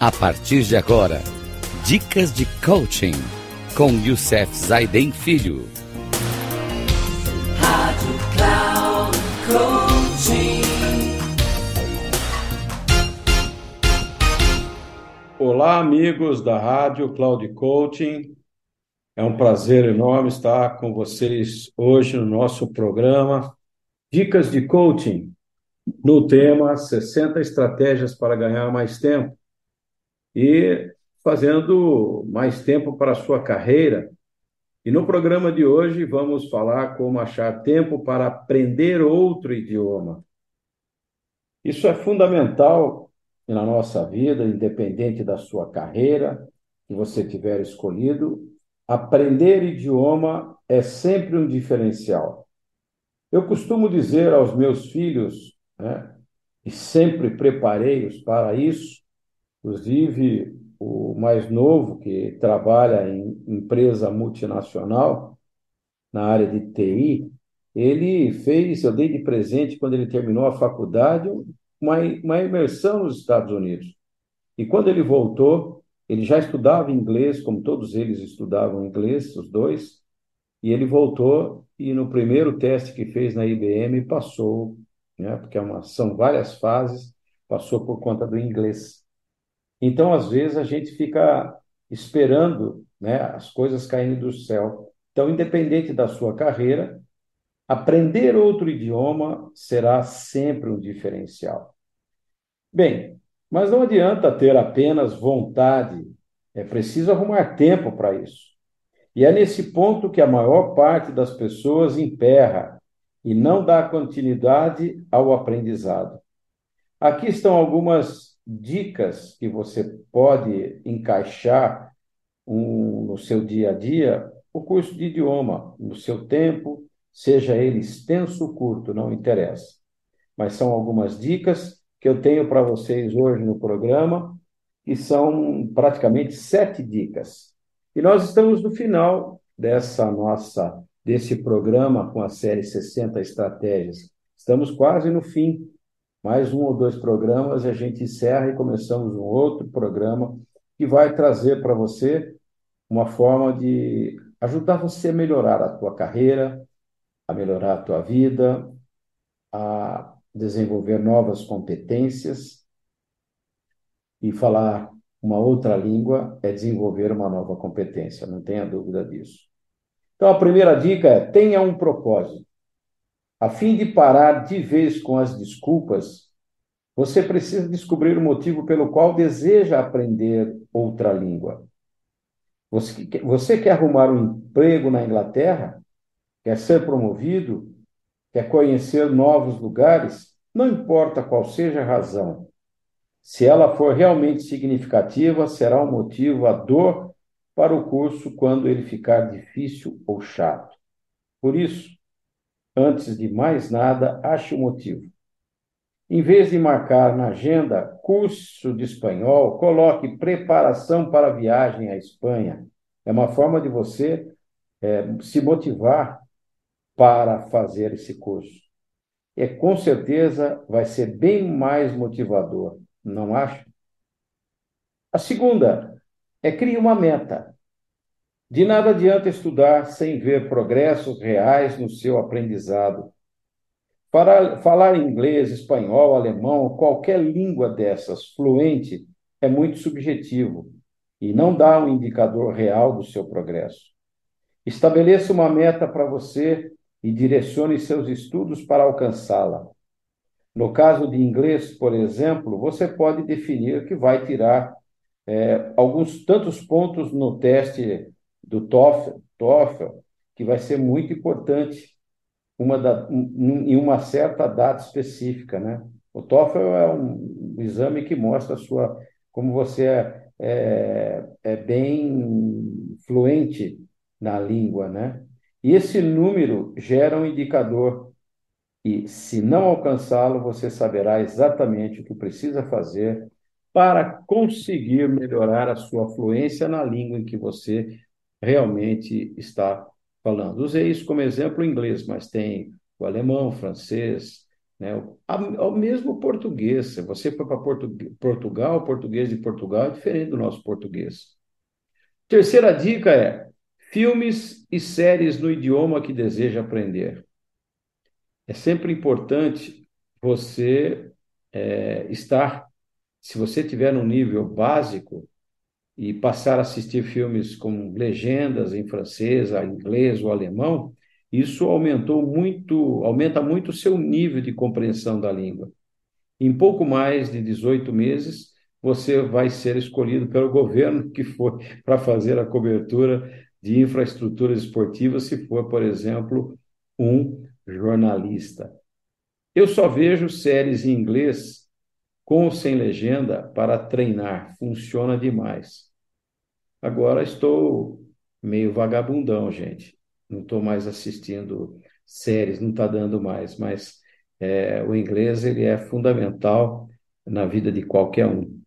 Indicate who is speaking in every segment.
Speaker 1: A partir de agora, dicas de coaching com Youssef Zaiden Filho. Rádio Cloud Coaching.
Speaker 2: Olá, amigos da Rádio Cloud Coaching. É um prazer enorme estar com vocês hoje no nosso programa Dicas de Coaching, no tema 60 estratégias para ganhar mais tempo e fazendo mais tempo para a sua carreira. E no programa de hoje vamos falar como achar tempo para aprender outro idioma. Isso é fundamental na nossa vida, independente da sua carreira que você tiver escolhido. Aprender idioma é sempre um diferencial. Eu costumo dizer aos meus filhos, né, e sempre preparei-os para isso, Inclusive, o mais novo, que trabalha em empresa multinacional, na área de TI, ele fez, eu dei de presente, quando ele terminou a faculdade, uma, uma imersão nos Estados Unidos. E quando ele voltou, ele já estudava inglês, como todos eles estudavam inglês, os dois, e ele voltou e no primeiro teste que fez na IBM passou, né, porque é uma, são várias fases, passou por conta do inglês. Então, às vezes, a gente fica esperando né, as coisas caindo do céu. Então, independente da sua carreira, aprender outro idioma será sempre um diferencial. Bem, mas não adianta ter apenas vontade, é preciso arrumar tempo para isso. E é nesse ponto que a maior parte das pessoas emperra e não dá continuidade ao aprendizado. Aqui estão algumas dicas que você pode encaixar um, no seu dia a dia, o curso de idioma, no seu tempo, seja ele extenso ou curto, não interessa. Mas são algumas dicas que eu tenho para vocês hoje no programa, que são praticamente sete dicas. E nós estamos no final dessa nossa desse programa com a série 60 estratégias. Estamos quase no fim mais um ou dois programas, a gente encerra e começamos um outro programa que vai trazer para você uma forma de ajudar você a melhorar a tua carreira, a melhorar a tua vida, a desenvolver novas competências e falar uma outra língua é desenvolver uma nova competência, não tenha dúvida disso. Então, a primeira dica é: tenha um propósito. A fim de parar de vez com as desculpas, você precisa descobrir o motivo pelo qual deseja aprender outra língua. Você, quer arrumar um emprego na Inglaterra? Quer ser promovido? Quer conhecer novos lugares? Não importa qual seja a razão. Se ela for realmente significativa, será um motivo a dor para o curso quando ele ficar difícil ou chato. Por isso, Antes de mais nada, ache o motivo. Em vez de marcar na agenda curso de espanhol, coloque preparação para a viagem à Espanha. É uma forma de você é, se motivar para fazer esse curso. É com certeza vai ser bem mais motivador, não acha? A segunda é criar uma meta. De nada adianta estudar sem ver progressos reais no seu aprendizado. Para falar inglês, espanhol, alemão, qualquer língua dessas fluente é muito subjetivo e não dá um indicador real do seu progresso. Estabeleça uma meta para você e direcione seus estudos para alcançá-la. No caso de inglês, por exemplo, você pode definir que vai tirar é, alguns tantos pontos no teste do TOEFL, TOEFL que vai ser muito importante uma da, um, em uma certa data específica, né? O TOEFL é um, exame que mostra a sua como você é, é, é bem fluente na língua, né? E esse número gera um indicador e, se não alcançá-lo, você saberá exatamente o que precisa fazer para conseguir melhorar a sua fluência na língua em que você realmente está falando. Usei isso como exemplo em inglês, mas tem o alemão, o francês, né? Ao mesmo português. Se você for para Portugal, o português de Portugal é diferente do nosso português. Terceira dica é filmes e séries no idioma que deseja aprender. É sempre importante você é, estar, se você tiver um nível básico e passar a assistir filmes com legendas em francês, inglês ou alemão, isso aumentou muito, aumenta muito o seu nível de compreensão da língua. Em pouco mais de 18 meses, você vai ser escolhido pelo governo que for para fazer a cobertura de infraestruturas esportivas, se for, por exemplo, um jornalista. Eu só vejo séries em inglês com ou sem legenda para treinar, funciona demais. Agora estou meio vagabundão, gente não estou mais assistindo séries, não está dando mais, mas é, o inglês ele é fundamental na vida de qualquer um.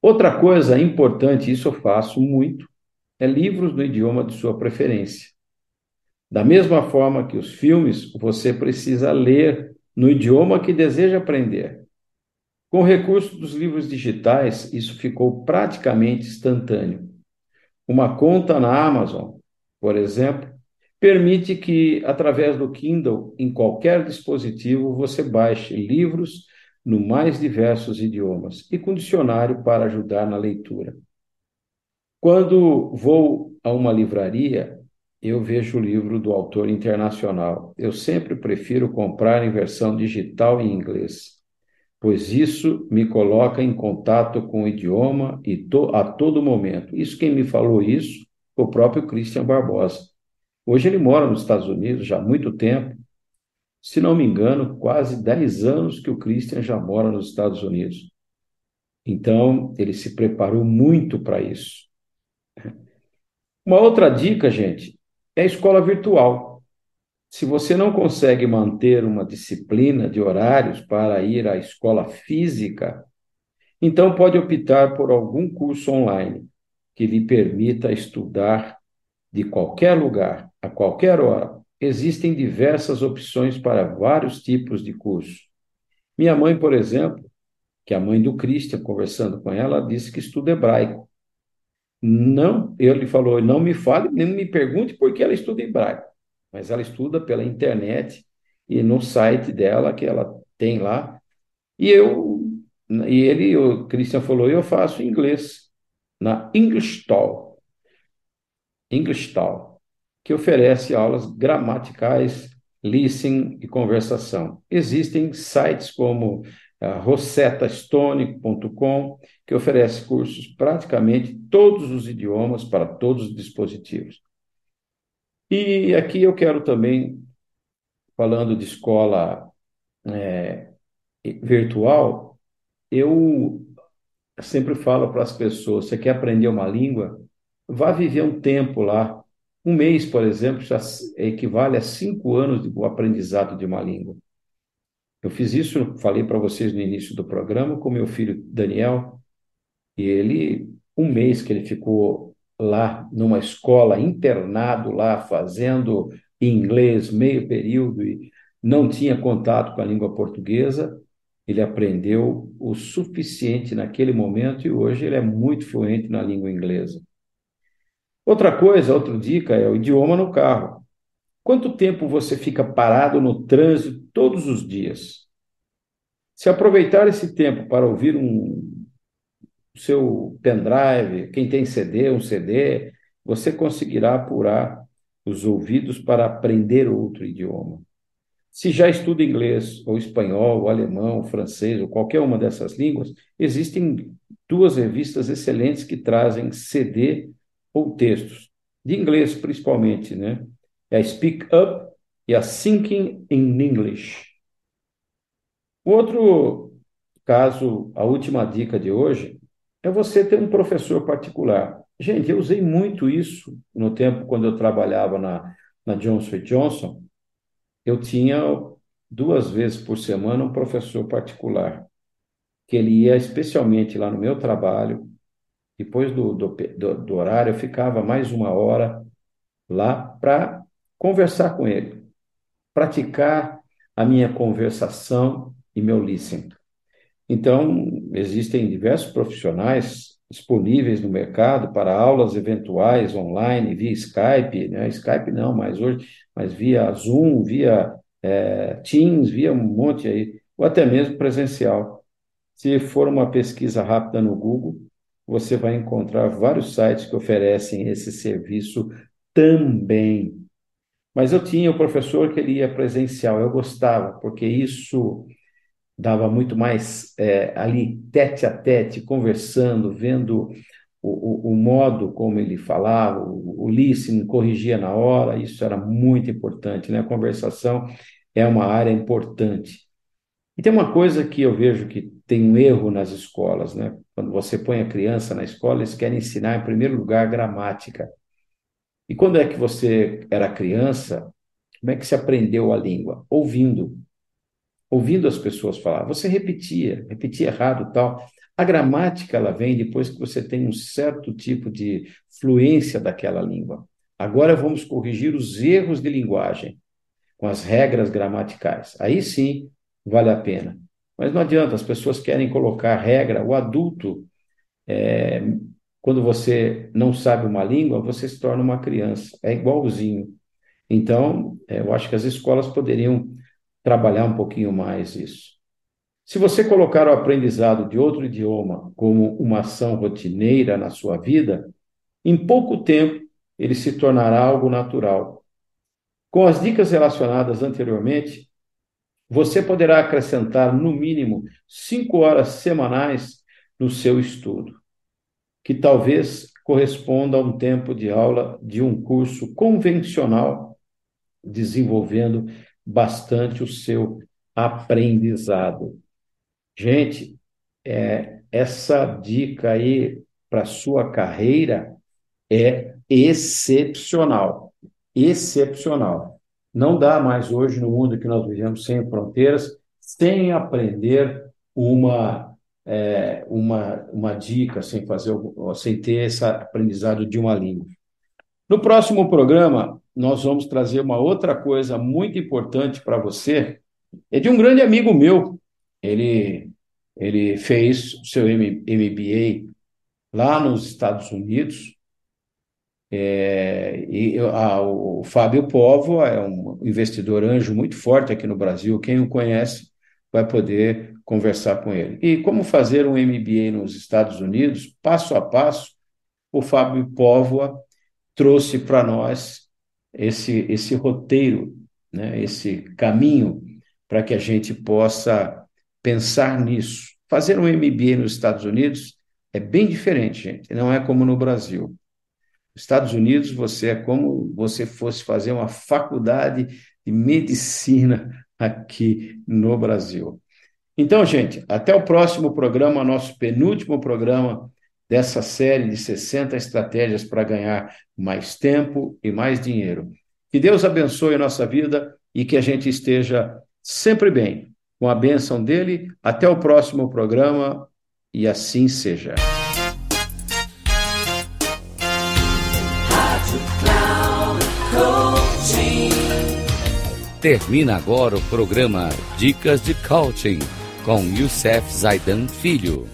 Speaker 2: Outra coisa importante, isso eu faço muito, é livros no idioma de sua preferência. Da mesma forma que os filmes, você precisa ler no idioma que deseja aprender. Com o recurso dos livros digitais, isso ficou praticamente instantâneo. Uma conta na Amazon, por exemplo, permite que, através do Kindle, em qualquer dispositivo, você baixe livros no mais diversos idiomas e com dicionário para ajudar na leitura. Quando vou a uma livraria, eu vejo o livro do autor internacional. Eu sempre prefiro comprar em versão digital em inglês, pois isso me coloca em contato com o idioma e to, a todo momento. Isso quem me falou isso o próprio Christian Barbosa. Hoje ele mora nos Estados Unidos já há muito tempo. Se não me engano, quase 10 anos que o Christian já mora nos Estados Unidos. Então, ele se preparou muito para isso. Uma outra dica, gente, é a escola virtual. Se você não consegue manter uma disciplina de horários para ir à escola física, então pode optar por algum curso online que lhe permita estudar de qualquer lugar, a qualquer hora. Existem diversas opções para vários tipos de curso. Minha mãe, por exemplo, que é a mãe do Christian, conversando com ela, disse que estuda hebraico. Não, ele falou, não me fale, nem me pergunte por que ela estuda hebraico, mas ela estuda pela internet e no site dela que ela tem lá. E eu, e ele, o Christian falou, eu faço inglês na English Talk. Englishtal, que oferece aulas gramaticais, listening e conversação. Existem sites como uh, ah, rosetastone.com, que oferece cursos praticamente todos os idiomas para todos os dispositivos. E aqui eu quero também, falando de escola é, virtual, eu sempre falo para as pessoas: você quer aprender uma língua? vá viver um tempo lá. Um mês, por exemplo, já equivale a cinco anos de aprendizado de uma língua. Eu fiz isso, falei para vocês no início do programa, com meu filho Daniel, e ele, um mês que ele ficou lá numa escola, internado lá, fazendo inglês meio período e não tinha contato com a língua portuguesa, ele aprendeu o suficiente naquele momento e hoje ele é muito fluente na língua inglesa. Outra coisa, outra dica é o idioma no carro. Quanto tempo você fica parado no trânsito todos os dias? Se aproveitar esse tempo para ouvir um seu pendrive, quem tem CD, um CD, você conseguirá apurar os ouvidos para aprender outro idioma. Se já estuda inglês, ou espanhol, ou alemão, ou francês, ou qualquer uma dessas línguas, existem duas revistas excelentes que trazem CD ou textos, de inglês principalmente, né? É a Speak Up e a Thinking in English. O outro caso, a última dica de hoje, é você ter um professor particular. Gente, eu usei muito isso no tempo quando eu trabalhava na, na Johnson Johnson. Eu tinha duas vezes por semana um professor particular, que ele ia especialmente lá no meu trabalho, depois do, do, do, do horário, eu ficava mais uma hora lá para conversar com ele, praticar a minha conversação e meu listening. Então, existem diversos profissionais disponíveis no mercado para aulas eventuais online, via Skype, né? Skype não, mas hoje, mas via Zoom, via é, Teams, via um monte aí, ou até mesmo presencial. Se for uma pesquisa rápida no Google, você vai encontrar vários sites que oferecem esse serviço também. Mas eu tinha o professor que ele ia presencial, eu gostava, porque isso dava muito mais é, ali tete a tete, conversando, vendo o, o, o, modo como ele falava, o, o listening corrigia na hora, isso era muito importante, né? A conversação é uma área importante. E tem uma coisa que eu vejo que tem um erro nas escolas, né? Quando você põe a criança na escola, eles querem ensinar, em primeiro lugar, gramática. E quando é que você era criança, como é que se aprendeu a língua? Ouvindo ouvindo as pessoas falar. Você repetia, repetia errado tal. A gramática ela vem depois que você tem um certo tipo de fluência daquela língua. Agora vamos corrigir os erros de linguagem com as regras gramaticais. Aí sim vale a pena. Mas não adianta, as pessoas querem colocar regra. O adulto, é, quando você não sabe uma língua, você se torna uma criança. É igualzinho. Então, é, eu acho que as escolas poderiam trabalhar um pouquinho mais isso. Se você colocar o aprendizado de outro idioma como uma ação rotineira na sua vida, em pouco tempo ele se tornará algo natural. Com as dicas relacionadas anteriormente, você poderá acrescentar no mínimo cinco horas semanais no seu estudo, que talvez corresponda a um tempo de aula de um curso convencional, desenvolvendo bastante o seu aprendizado. Gente, é, essa dica aí para sua carreira é excepcional, excepcional. Não dá mais hoje no mundo que nós vivemos sem fronteiras, sem aprender uma é, uma, uma dica, sem fazer, sem ter esse aprendizado de uma língua. No próximo programa, nós vamos trazer uma outra coisa muito importante para você. É de um grande amigo meu. Ele, ele fez o seu MBA lá nos Estados Unidos. É, e a, o Fábio Povo é um investidor anjo muito forte aqui no Brasil. Quem o conhece vai poder conversar com ele. E como fazer um MBA nos Estados Unidos, passo a passo, o Fábio Póvoa trouxe para nós esse, esse roteiro, né, esse caminho para que a gente possa pensar nisso. Fazer um MBA nos Estados Unidos é bem diferente, gente, não é como no Brasil. Nos Estados Unidos, você é como você fosse fazer uma faculdade de medicina aqui no Brasil. Então, gente, até o próximo programa, nosso penúltimo programa dessa série de 60 estratégias para ganhar mais tempo e mais dinheiro. Que Deus abençoe a nossa vida e que a gente esteja sempre bem. Com a bênção dele, até o próximo programa e assim seja.
Speaker 1: Termina agora o programa Dicas de Coaching com Youssef Zaidan Filho.